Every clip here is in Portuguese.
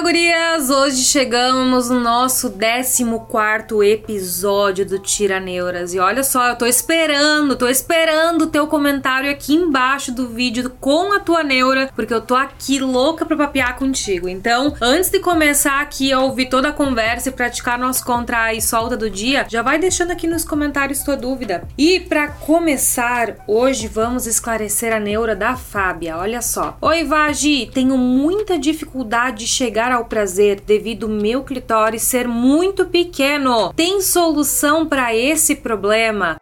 Fala gurias! Hoje chegamos no nosso 14 episódio do Tira Neuras. E olha só, eu tô esperando, tô esperando o teu comentário aqui embaixo do vídeo com a tua neura, porque eu tô aqui louca pra papear contigo. Então, antes de começar aqui a ouvir toda a conversa e praticar nosso contra e solta do dia, já vai deixando aqui nos comentários tua dúvida. E para começar, hoje vamos esclarecer a neura da Fábia. Olha só. Oi, Vagi, tenho muita dificuldade de chegar ao prazer devido ao meu clitóris ser muito pequeno. Tem solução para esse problema?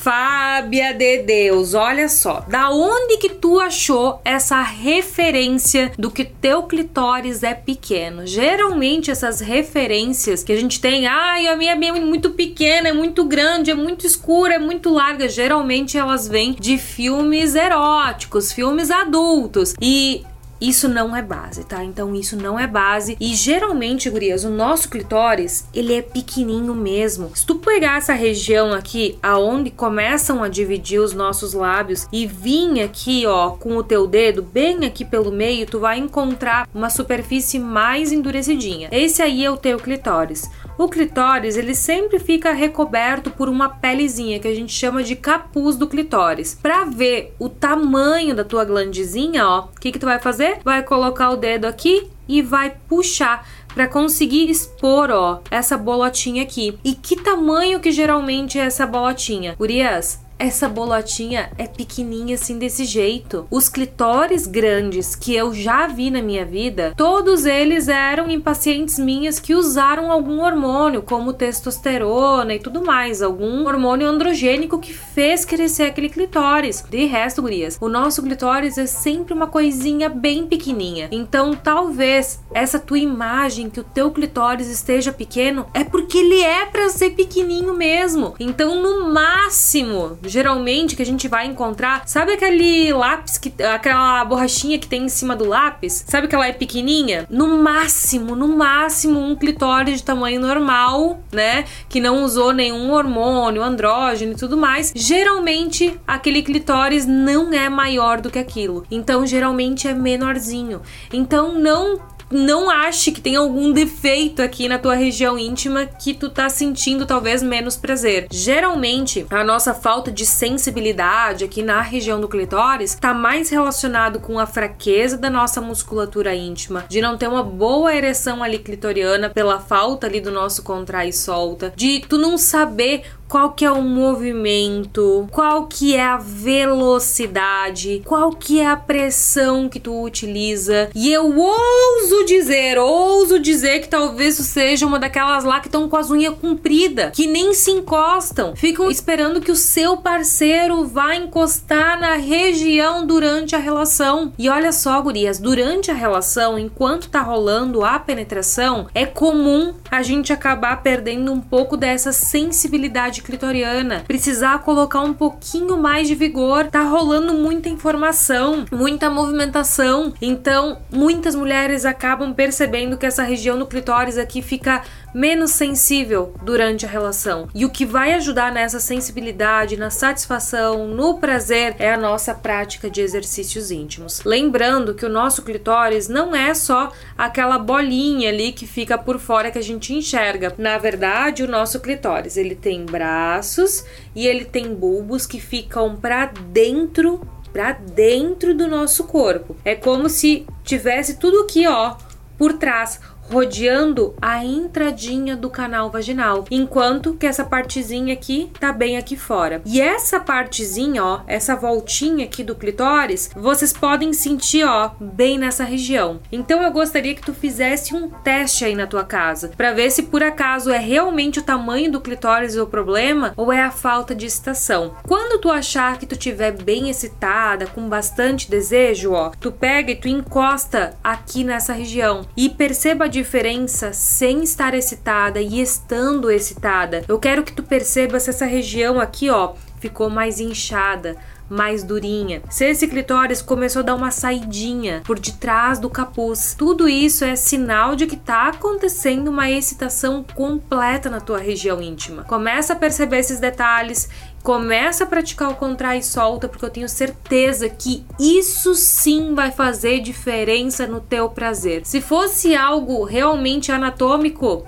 Fábia de Deus, olha só, da onde que tu achou essa referência do que teu clitóris é pequeno? Geralmente essas referências que a gente tem, ai, a minha é muito pequena, é muito grande, é muito escura, é muito larga, geralmente elas vêm de filmes eróticos, filmes adultos. E isso não é base, tá? Então isso não é base e geralmente, gurias, o nosso clitóris, ele é pequenininho mesmo. Se tu pegar essa região aqui, aonde começam a dividir os nossos lábios e vir aqui, ó, com o teu dedo bem aqui pelo meio, tu vai encontrar uma superfície mais endurecidinha. Esse aí é o teu clitóris. O clitóris, ele sempre fica recoberto por uma pelezinha que a gente chama de capuz do clitóris. Para ver o tamanho da tua glandezinha, ó, o que que tu vai fazer? Vai colocar o dedo aqui e vai puxar para conseguir expor, ó, essa bolotinha aqui. E que tamanho que geralmente é essa bolotinha? Urias, essa bolotinha é pequenininha assim desse jeito. Os clitóris grandes que eu já vi na minha vida, todos eles eram em pacientes minhas que usaram algum hormônio, como testosterona e tudo mais, algum hormônio androgênico que fez crescer aquele clitóris. De resto, gurias, o nosso clitóris é sempre uma coisinha bem pequenininha. Então, talvez essa tua imagem que o teu clitóris esteja pequeno é porque ele é para ser pequenininho mesmo. Então, no máximo, geralmente que a gente vai encontrar, sabe aquele lápis que aquela borrachinha que tem em cima do lápis? Sabe que ela é pequenininha? No máximo, no máximo um clitóris de tamanho normal, né, que não usou nenhum hormônio, andrógeno e tudo mais. Geralmente aquele clitóris não é maior do que aquilo. Então geralmente é menorzinho. Então não não ache que tem algum defeito aqui na tua região íntima que tu tá sentindo talvez menos prazer. Geralmente, a nossa falta de sensibilidade aqui na região do clitóris tá mais relacionado com a fraqueza da nossa musculatura íntima, de não ter uma boa ereção ali clitoriana pela falta ali do nosso contrai e solta, de tu não saber qual que é o movimento, qual que é a velocidade, qual que é a pressão que tu utiliza. E eu ouso dizer, ouso dizer que talvez tu seja uma daquelas lá que estão com as unhas compridas, que nem se encostam, ficam esperando que o seu parceiro vá encostar na região durante a relação. E olha só, gurias, durante a relação, enquanto tá rolando a penetração, é comum a gente acabar perdendo um pouco dessa sensibilidade clitoriana, precisar colocar um pouquinho mais de vigor, tá rolando muita informação, muita movimentação. Então, muitas mulheres acabam percebendo que essa região do clitóris aqui fica menos sensível durante a relação. E o que vai ajudar nessa sensibilidade, na satisfação, no prazer é a nossa prática de exercícios íntimos. Lembrando que o nosso clitóris não é só aquela bolinha ali que fica por fora que a gente enxerga. Na verdade, o nosso clitóris, ele tem braços e ele tem bulbos que ficam para dentro para dentro do nosso corpo. É como se tivesse tudo aqui, ó, por trás rodeando a entradinha do canal vaginal, enquanto que essa partezinha aqui tá bem aqui fora. E essa partezinha, ó, essa voltinha aqui do clitóris, vocês podem sentir, ó, bem nessa região. Então eu gostaria que tu fizesse um teste aí na tua casa, para ver se por acaso é realmente o tamanho do clitóris o problema ou é a falta de excitação. Quando tu achar que tu tiver bem excitada, com bastante desejo, ó, tu pega e tu encosta aqui nessa região e perceba a diferença sem estar excitada e estando excitada. Eu quero que tu percebas essa região aqui, ó, ficou mais inchada, mais durinha, se esse clitóris começou a dar uma saidinha por detrás do capuz, tudo isso é sinal de que tá acontecendo uma excitação completa na tua região íntima. Começa a perceber esses detalhes Começa a praticar o contrai e solta, porque eu tenho certeza que isso sim vai fazer diferença no teu prazer. Se fosse algo realmente anatômico,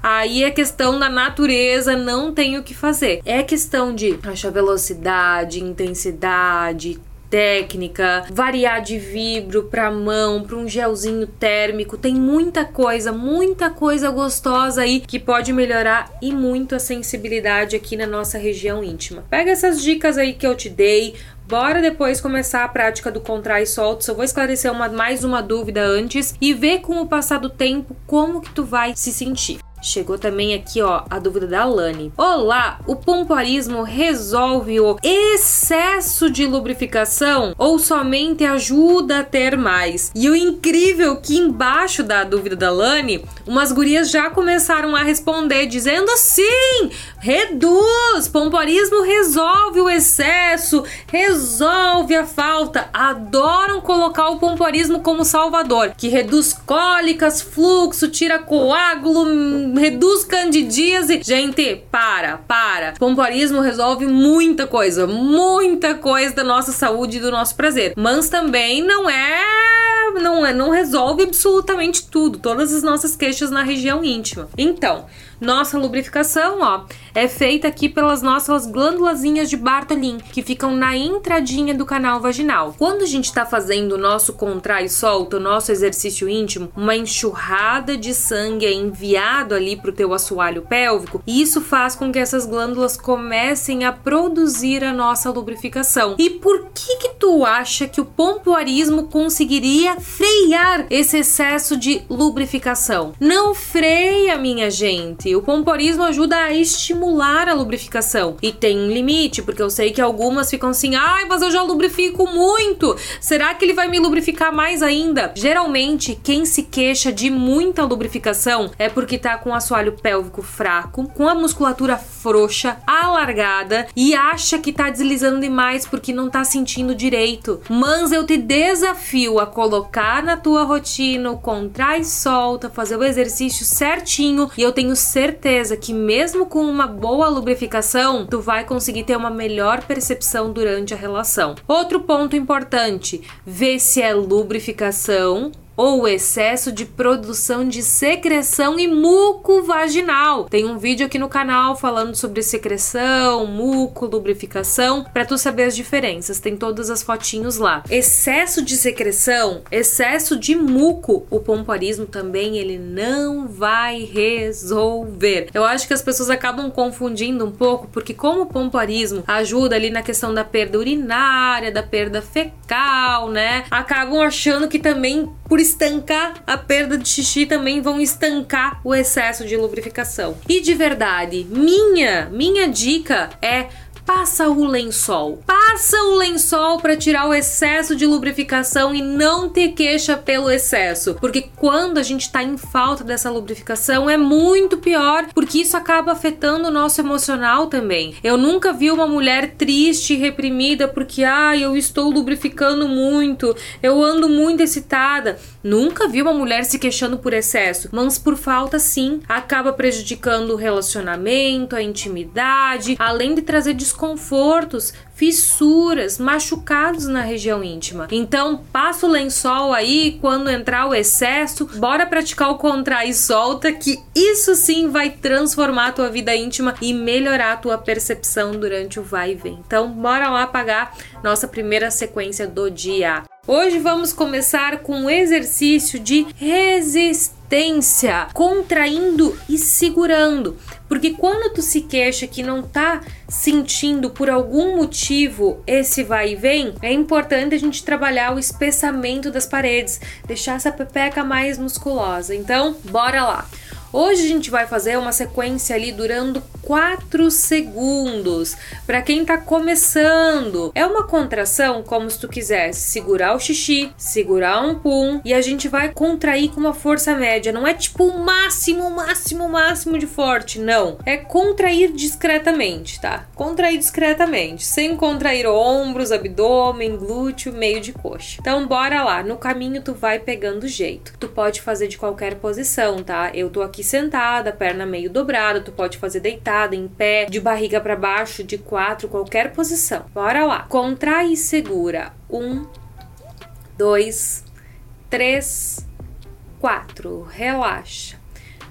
Aí é questão da natureza, não tem o que fazer. É questão de achar velocidade, intensidade, técnica, variar de vibro para mão, para um gelzinho térmico. Tem muita coisa, muita coisa gostosa aí que pode melhorar e muito a sensibilidade aqui na nossa região íntima. Pega essas dicas aí que eu te dei, Bora depois começar a prática do contrai e solto. Só vou esclarecer uma, mais uma dúvida antes e ver com o passar do tempo como que tu vai se sentir. Chegou também aqui, ó, a dúvida da Lani. Olá, o pompoarismo resolve o excesso de lubrificação ou somente ajuda a ter mais? E o incrível que embaixo da dúvida da Lani, umas gurias já começaram a responder dizendo sim, reduz, pompoarismo resolve o excesso, resolve a falta. Adoram colocar o pompoarismo como salvador, que reduz cólicas, fluxo, tira coágulo, reduz candidíase. Gente, para, para. Pompoarismo resolve muita coisa, muita coisa da nossa saúde e do nosso prazer. Mas também não é não é, não resolve absolutamente tudo, todas as nossas queixas na região íntima. Então, nossa lubrificação, ó, é feita aqui pelas nossas glândulazinhas de Bartolin, que ficam na entradinha do canal vaginal. Quando a gente está fazendo o nosso contrai e solta, o nosso exercício íntimo, uma enxurrada de sangue é enviado ali para o teu assoalho pélvico, e isso faz com que essas glândulas comecem a produzir a nossa lubrificação. E por que que tu acha que o pompoarismo conseguiria frear esse excesso de lubrificação? Não freia, minha gente o pomporismo ajuda a estimular a lubrificação. E tem um limite, porque eu sei que algumas ficam assim: ai, mas eu já lubrifico muito. Será que ele vai me lubrificar mais ainda? Geralmente, quem se queixa de muita lubrificação é porque tá com o assoalho pélvico fraco, com a musculatura frouxa, alargada e acha que tá deslizando demais porque não tá sentindo direito. Mas eu te desafio a colocar na tua rotina contrai e solta, fazer o exercício certinho e eu tenho certeza que mesmo com uma boa lubrificação, tu vai conseguir ter uma melhor percepção durante a relação. Outro ponto importante, ver se é lubrificação ou excesso de produção de secreção e muco vaginal. Tem um vídeo aqui no canal falando sobre secreção, muco, lubrificação, para tu saber as diferenças. Tem todas as fotinhos lá. Excesso de secreção, excesso de muco, o pompoarismo também ele não vai resolver. Eu acho que as pessoas acabam confundindo um pouco, porque como o pompoarismo ajuda ali na questão da perda urinária, da perda fecal, né? Acabam achando que também por estancar a perda de xixi, também vão estancar o excesso de lubrificação. E de verdade, minha, minha dica é passa o lençol. Passa o lençol para tirar o excesso de lubrificação e não ter queixa pelo excesso, porque quando a gente está em falta dessa lubrificação é muito pior, porque isso acaba afetando o nosso emocional também. Eu nunca vi uma mulher triste e reprimida porque ah, eu estou lubrificando muito, eu ando muito excitada. Nunca vi uma mulher se queixando por excesso, mas por falta sim, acaba prejudicando o relacionamento, a intimidade, além de trazer desconfortos, fissuras, machucados na região íntima. Então, passa o lençol aí quando entrar o excesso, bora praticar o contrai e solta, que isso sim vai transformar a tua vida íntima e melhorar a tua percepção durante o vai e vem. Então, bora lá pagar nossa primeira sequência do dia. Hoje vamos começar com um exercício de resistência, contraindo e segurando. Porque quando tu se queixa que não tá sentindo por algum motivo esse vai e vem, é importante a gente trabalhar o espessamento das paredes, deixar essa pepeca mais musculosa. Então, bora lá. Hoje a gente vai fazer uma sequência ali durando 4 segundos. Para quem tá começando, é uma contração como se tu quisesse segurar o xixi, segurar um pum e a gente vai contrair com uma força média. Não é tipo o máximo, máximo, máximo de forte, não. É contrair discretamente, tá? Contrair discretamente, sem contrair ombros, abdômen, glúteo, meio de coxa. Então bora lá, no caminho tu vai pegando jeito. Tu pode fazer de qualquer posição, tá? Eu tô aqui sentada, perna meio dobrada, tu pode fazer deitada, em pé, de barriga para baixo, de quatro, qualquer posição. Bora lá. Contrai e segura. Um, dois, três, quatro. Relaxa.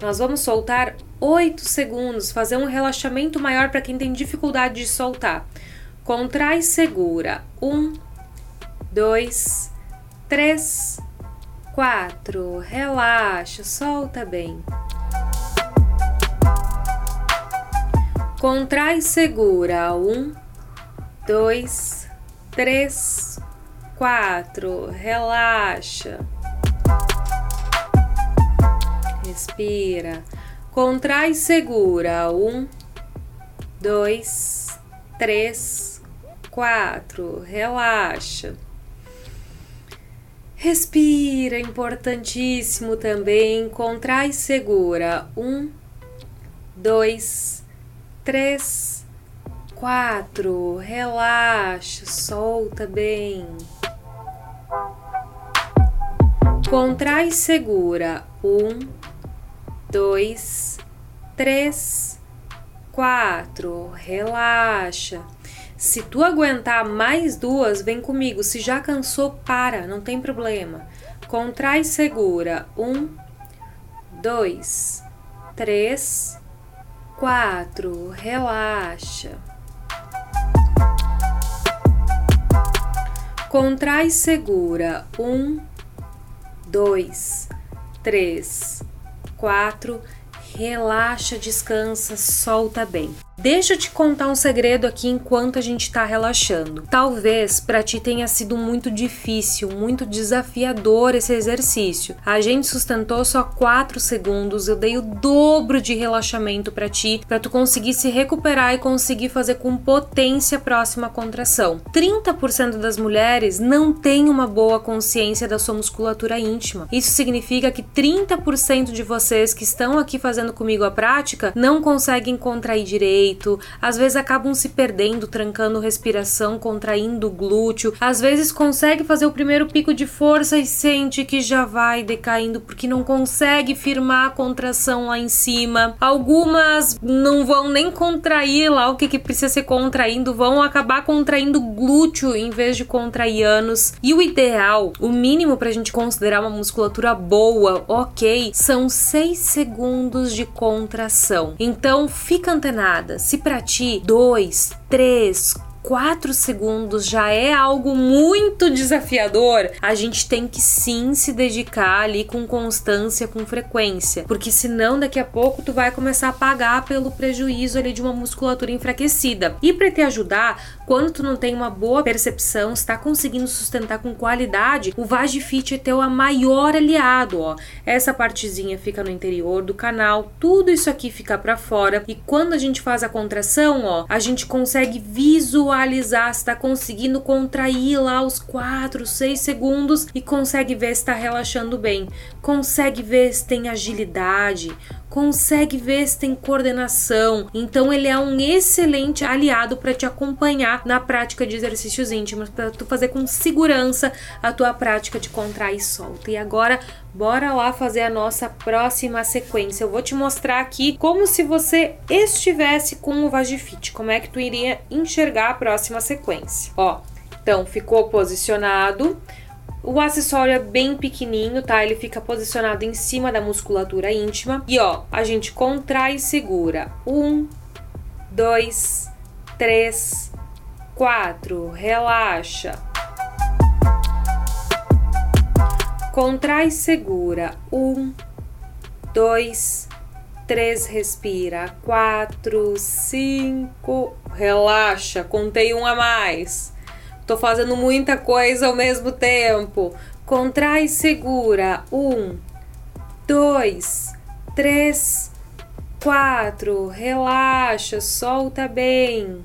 Nós vamos soltar 8 segundos, fazer um relaxamento maior para quem tem dificuldade de soltar. Contrai segura. Um, dois, três, quatro. Relaxa, solta bem. Contrai segura. Um, dois, três, quatro. Relaxa. Respira. Contrai segura. Um, dois, três, quatro. Relaxa. Respira, importantíssimo também. Contrai segura. Um, dois, três, quatro. Relaxa, solta bem. Contrai e segura. Um, dois, três, quatro. Relaxa. Se tu aguentar mais duas, vem comigo. Se já cansou, para, não tem problema. Contrai e segura. Um, dois, três, quatro. Relaxa. Contrai segura. Um, dois, três, quatro. Relaxa, descansa, solta bem. Deixa eu te contar um segredo aqui enquanto a gente tá relaxando. Talvez para ti tenha sido muito difícil, muito desafiador esse exercício. A gente sustentou só 4 segundos, eu dei o dobro de relaxamento para ti, para tu conseguir se recuperar e conseguir fazer com potência a próxima contração. 30% das mulheres não têm uma boa consciência da sua musculatura íntima. Isso significa que 30% de vocês que estão aqui fazendo comigo a prática não conseguem contrair direito peito, às vezes acabam se perdendo, trancando respiração, contraindo o glúteo, às vezes consegue fazer o primeiro pico de força e sente que já vai decaindo porque não consegue firmar a contração lá em cima. Algumas não vão nem contrair lá o que, que precisa ser contraindo, vão acabar contraindo glúteo em vez de contrair ânus. E o ideal, o mínimo pra gente considerar uma musculatura boa, ok, são 6 segundos de contração. Então fica antenada se para ti dois, três, 4 segundos já é algo muito desafiador, a gente tem que sim se dedicar ali com constância, com frequência, porque senão daqui a pouco tu vai começar a pagar pelo prejuízo ali de uma musculatura enfraquecida. E para te ajudar, quando tu não tem uma boa percepção, está conseguindo sustentar com qualidade, o Vagifit é teu maior aliado, ó. Essa partezinha fica no interior do canal, tudo isso aqui fica para fora e quando a gente faz a contração, ó, a gente consegue visualizar visualizar se está conseguindo contrair lá os 4, 6 segundos e consegue ver se está relaxando bem. Consegue ver se tem agilidade, consegue ver se tem coordenação. Então ele é um excelente aliado para te acompanhar na prática de exercícios íntimos, para tu fazer com segurança a tua prática de contrair e solta. E agora bora lá fazer a nossa próxima sequência. Eu vou te mostrar aqui como se você estivesse com o Vagifit, como é que tu iria enxergar a próxima sequência. Ó, então ficou posicionado o acessório é bem pequenininho, tá? Ele fica posicionado em cima da musculatura íntima. E ó, a gente contrai e segura. Um, dois, três, quatro. Relaxa. Contrai e segura. Um, dois, três. Respira. Quatro, cinco. Relaxa. Contei um a mais. Tô fazendo muita coisa ao mesmo tempo. Contrai segura. Um, dois, três, quatro. Relaxa, solta bem.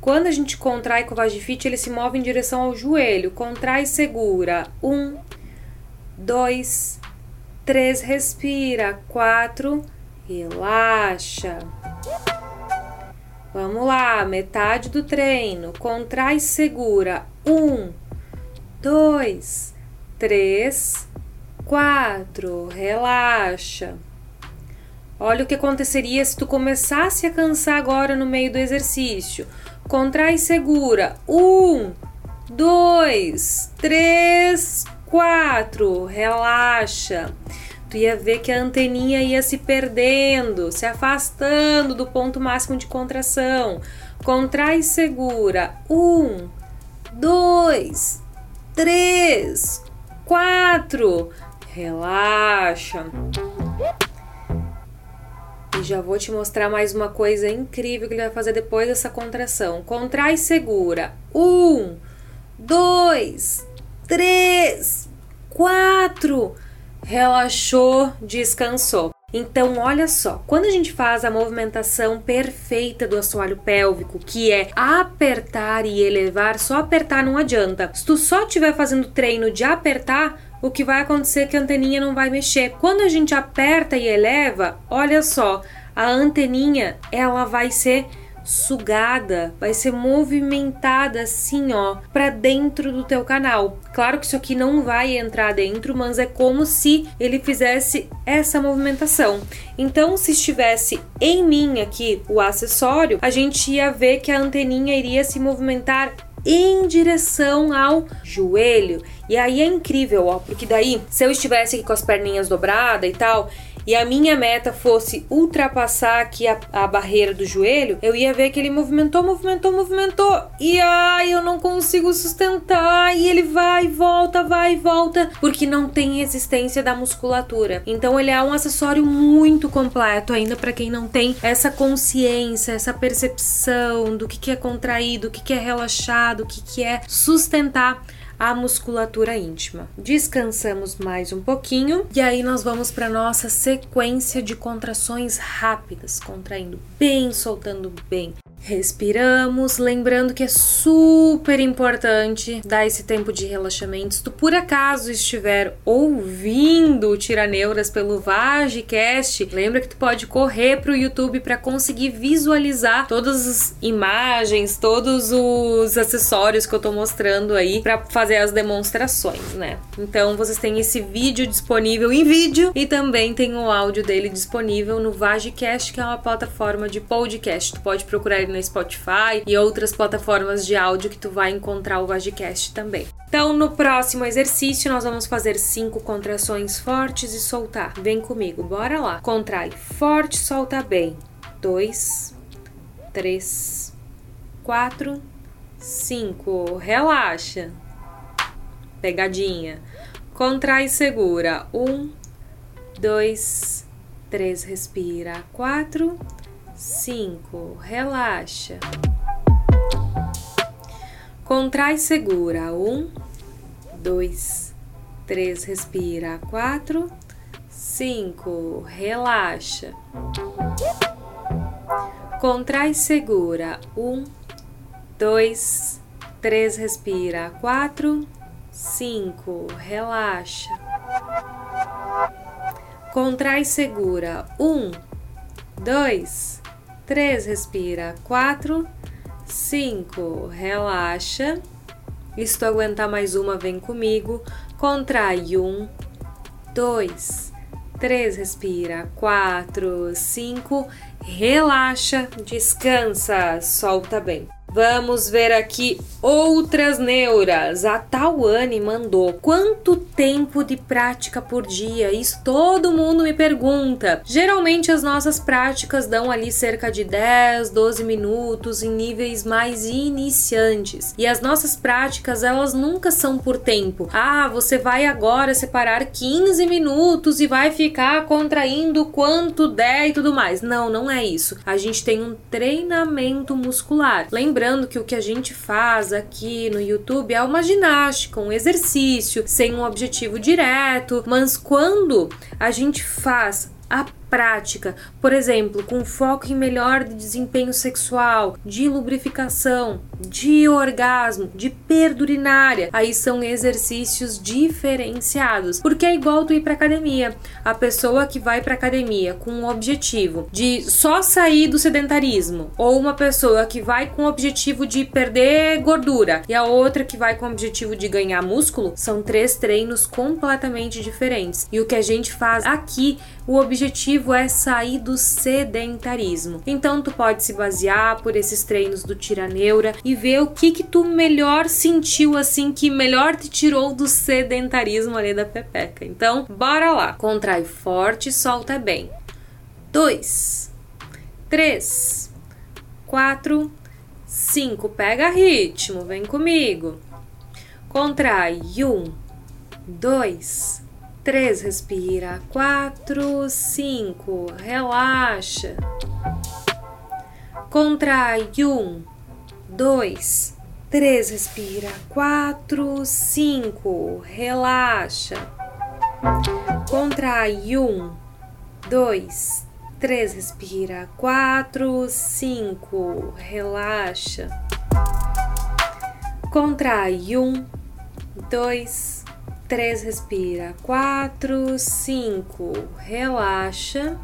Quando a gente contrai com o Vagifit, ele se move em direção ao joelho. Contrai segura. Um, dois, três. Respira. Quatro. Relaxa. Vamos lá, metade do treino. Contrai segura. Um, dois, três, quatro. Relaxa. Olha o que aconteceria se tu começasse a cansar agora no meio do exercício. Contrai segura. Um, dois, três, quatro. Relaxa. Tu ia ver que a anteninha ia se perdendo, se afastando do ponto máximo de contração. Contrai e segura. Um, dois, três, quatro. Relaxa. E já vou te mostrar mais uma coisa incrível que ele vai fazer depois dessa contração. Contrai e segura. Um, dois, três, quatro. Relaxou, descansou. Então, olha só, quando a gente faz a movimentação perfeita do assoalho pélvico, que é apertar e elevar, só apertar não adianta. Se tu só estiver fazendo treino de apertar, o que vai acontecer é que a anteninha não vai mexer. Quando a gente aperta e eleva, olha só, a anteninha ela vai ser sugada, vai ser movimentada assim, ó, para dentro do teu canal. Claro que isso aqui não vai entrar dentro, mas é como se ele fizesse essa movimentação. Então, se estivesse em mim aqui o acessório, a gente ia ver que a anteninha iria se movimentar em direção ao joelho. E aí é incrível, ó, porque daí, se eu estivesse aqui com as perninhas dobradas e tal, e a minha meta fosse ultrapassar aqui a, a barreira do joelho, eu ia ver que ele movimentou, movimentou, movimentou. E ai, eu não consigo sustentar. E ele vai e volta, vai e volta, porque não tem resistência da musculatura. Então ele é um acessório muito completo ainda para quem não tem essa consciência, essa percepção do que, que é contraído, o que, que é relaxado, o que, que é sustentar a musculatura íntima. Descansamos mais um pouquinho e aí nós vamos para nossa sequência de contrações rápidas, contraindo bem, soltando bem. Respiramos, lembrando que é super importante dar esse tempo de relaxamento. Se tu por acaso estiver ouvindo o Tiraneuras pelo Vagecast, lembra que tu pode correr para o YouTube para conseguir visualizar todas as imagens, todos os acessórios que eu tô mostrando aí para fazer as demonstrações, né? Então vocês têm esse vídeo disponível em vídeo e também tem o áudio dele disponível no Vagecast, que é uma plataforma de podcast. Tu pode procurar ele no Spotify e outras plataformas de áudio que tu vai encontrar o Vagicast também. Então, no próximo exercício, nós vamos fazer cinco contrações fortes e soltar. Vem comigo, bora lá. Contrai forte, solta bem. Dois, três, quatro, cinco. Relaxa. Pegadinha. Contrai segura. Um, dois, três. Respira. Quatro, cinco, relaxa. Contrai segura. Um, dois, três, respira. Quatro, cinco, relaxa. Contrai segura. Um, dois, três, respira. Quatro, cinco, relaxa. Contrai segura. Um, dois, 3, respira. 4, 5, relaxa. E se tu aguentar mais uma, vem comigo. Contrai. 1, 2, 3, respira. 4, 5, relaxa, descansa, solta bem. Vamos ver aqui outras neuras. A Tawane mandou quanto tempo de prática por dia? Isso todo mundo me pergunta. Geralmente as nossas práticas dão ali cerca de 10, 12 minutos em níveis mais iniciantes. E as nossas práticas, elas nunca são por tempo. Ah, você vai agora separar 15 minutos e vai ficar contraindo quanto der e tudo mais. Não, não é isso. A gente tem um treinamento muscular. Lembrando Lembrando que o que a gente faz aqui no YouTube é uma ginástica, um exercício, sem um objetivo direto, mas quando a gente faz a prática, por exemplo, com foco em melhor desempenho sexual, de lubrificação, de orgasmo, de perda urinária. Aí são exercícios diferenciados, porque é igual tu ir para academia. A pessoa que vai para academia com o objetivo de só sair do sedentarismo, ou uma pessoa que vai com o objetivo de perder gordura e a outra que vai com o objetivo de ganhar músculo, são três treinos completamente diferentes. E o que a gente faz aqui, o objetivo é sair do sedentarismo. Então tu pode se basear por esses treinos do tiraneura e ver o que que tu melhor sentiu assim que melhor te tirou do sedentarismo ali da pepeca. Então, bora lá. Contrai forte, solta bem. Dois, três, quatro, cinco. Pega ritmo, vem comigo. Contrai um, dois, três, respira, quatro, cinco, relaxa. Contrai, um, dois, três, respira, quatro, cinco, relaxa. Contrai, um, dois, três, respira, quatro, cinco, relaxa. Contrai, um, dois, 3, respira. 4, 5, relaxa.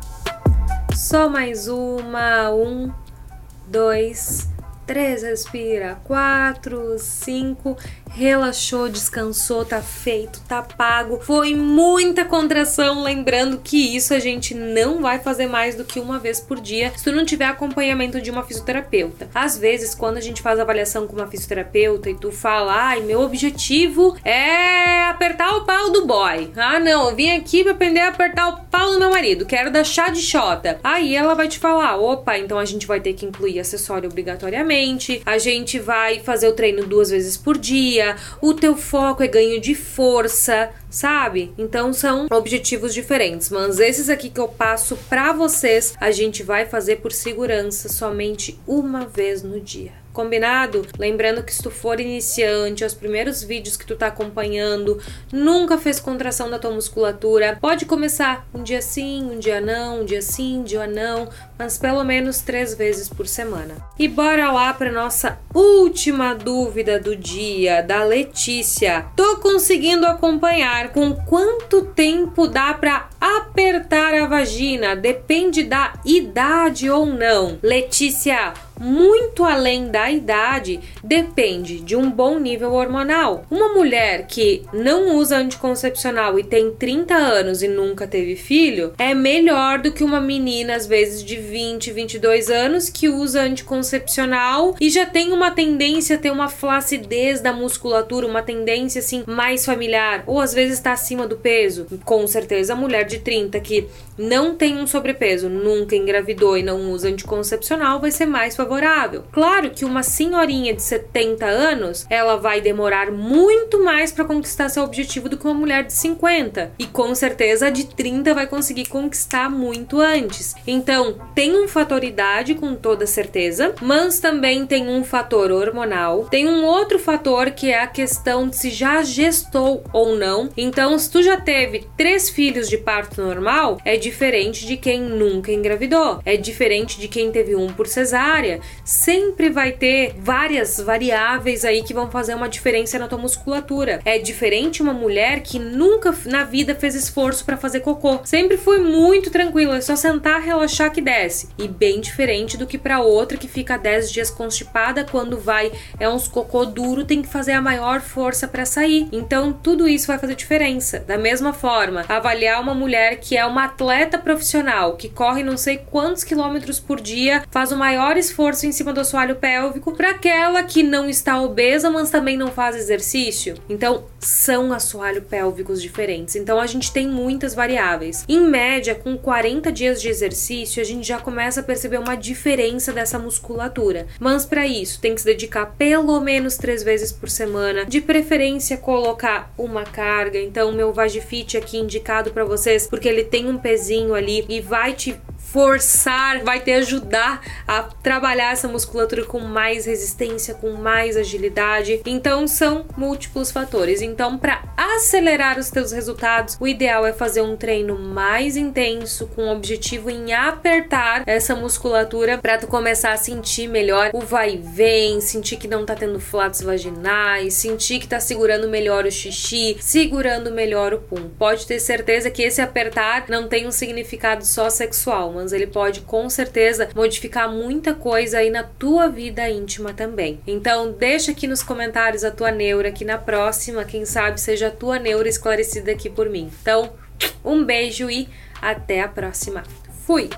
Só mais uma. 1, 2, 3, respira. 4, 5, relaxou, descansou, tá feito, tá pago. Foi muita contração, lembrando que isso a gente não vai fazer mais do que uma vez por dia se tu não tiver acompanhamento de uma fisioterapeuta. Às vezes, quando a gente faz avaliação com uma fisioterapeuta e tu fala, ai, meu objetivo é apertar pau do boy. Ah, não, eu vim aqui pra aprender a apertar o pau do meu marido, quero dar chá de xota. Aí ela vai te falar, opa, então a gente vai ter que incluir acessório obrigatoriamente, a gente vai fazer o treino duas vezes por dia o teu foco é ganho de força, sabe? Então são objetivos diferentes, mas esses aqui que eu passo para vocês, a gente vai fazer por segurança somente uma vez no dia. Combinado? Lembrando que se tu for iniciante, os primeiros vídeos que tu tá acompanhando, nunca fez contração da tua musculatura, pode começar um dia sim, um dia não, um dia sim, um dia não, mas pelo menos três vezes por semana. E bora lá para nossa última dúvida do dia, da Letícia. Tô conseguindo acompanhar com quanto tempo dá para apertar a vagina? Depende da idade ou não. Letícia, muito além da idade, depende de um bom nível hormonal. Uma mulher que não usa anticoncepcional e tem 30 anos e nunca teve filho é melhor do que uma menina, às vezes de 20, 22 anos, que usa anticoncepcional e já tem uma tendência a ter uma flacidez da musculatura, uma tendência assim mais familiar, ou às vezes está acima do peso. Com certeza, a mulher de 30 que não tem um sobrepeso, nunca engravidou e não usa anticoncepcional vai ser mais favorável. Claro que uma senhorinha de 70 anos, ela vai demorar muito mais para conquistar seu objetivo do que uma mulher de 50. E com certeza a de 30 vai conseguir conquistar muito antes. Então, tem um fator idade com toda certeza, mas também tem um fator hormonal. Tem um outro fator que é a questão de se já gestou ou não. Então, se tu já teve três filhos de parto normal, é diferente de quem nunca engravidou. É diferente de quem teve um por cesárea. Sempre vai ter várias variáveis aí que vão fazer uma diferença na tua musculatura. É diferente uma mulher que nunca na vida fez esforço para fazer cocô. Sempre foi muito tranquila, é só sentar, relaxar que desce. E bem diferente do que para outra que fica 10 dias constipada quando vai é uns cocô duro, tem que fazer a maior força para sair. Então tudo isso vai fazer diferença. Da mesma forma, avaliar uma mulher que é uma atleta profissional que corre não sei quantos quilômetros por dia, faz o maior esforço em cima do assoalho pélvico, para aquela que não está obesa, mas também não faz exercício. Então, são assoalho pélvicos diferentes. Então, a gente tem muitas variáveis. Em média, com 40 dias de exercício, a gente já começa a perceber uma diferença dessa musculatura. Mas para isso, tem que se dedicar pelo menos três vezes por semana, de preferência colocar uma carga. Então, meu Vagifit aqui indicado para vocês, porque ele tem um pezinho ali e vai te forçar, vai te ajudar a trabalhar essa musculatura com mais resistência, com mais agilidade. Então são múltiplos fatores. Então, para acelerar os teus resultados, o ideal é fazer um treino mais intenso com o objetivo em apertar essa musculatura para tu começar a sentir melhor o vai e vem, sentir que não tá tendo flatos vaginais, sentir que tá segurando melhor o xixi, segurando melhor o pum. Pode ter certeza que esse apertar não tem um significado só sexual, ele pode com certeza modificar muita coisa aí na tua vida íntima também. Então, deixa aqui nos comentários a tua neura, que na próxima, quem sabe, seja a tua neura esclarecida aqui por mim. Então, um beijo e até a próxima. Fui!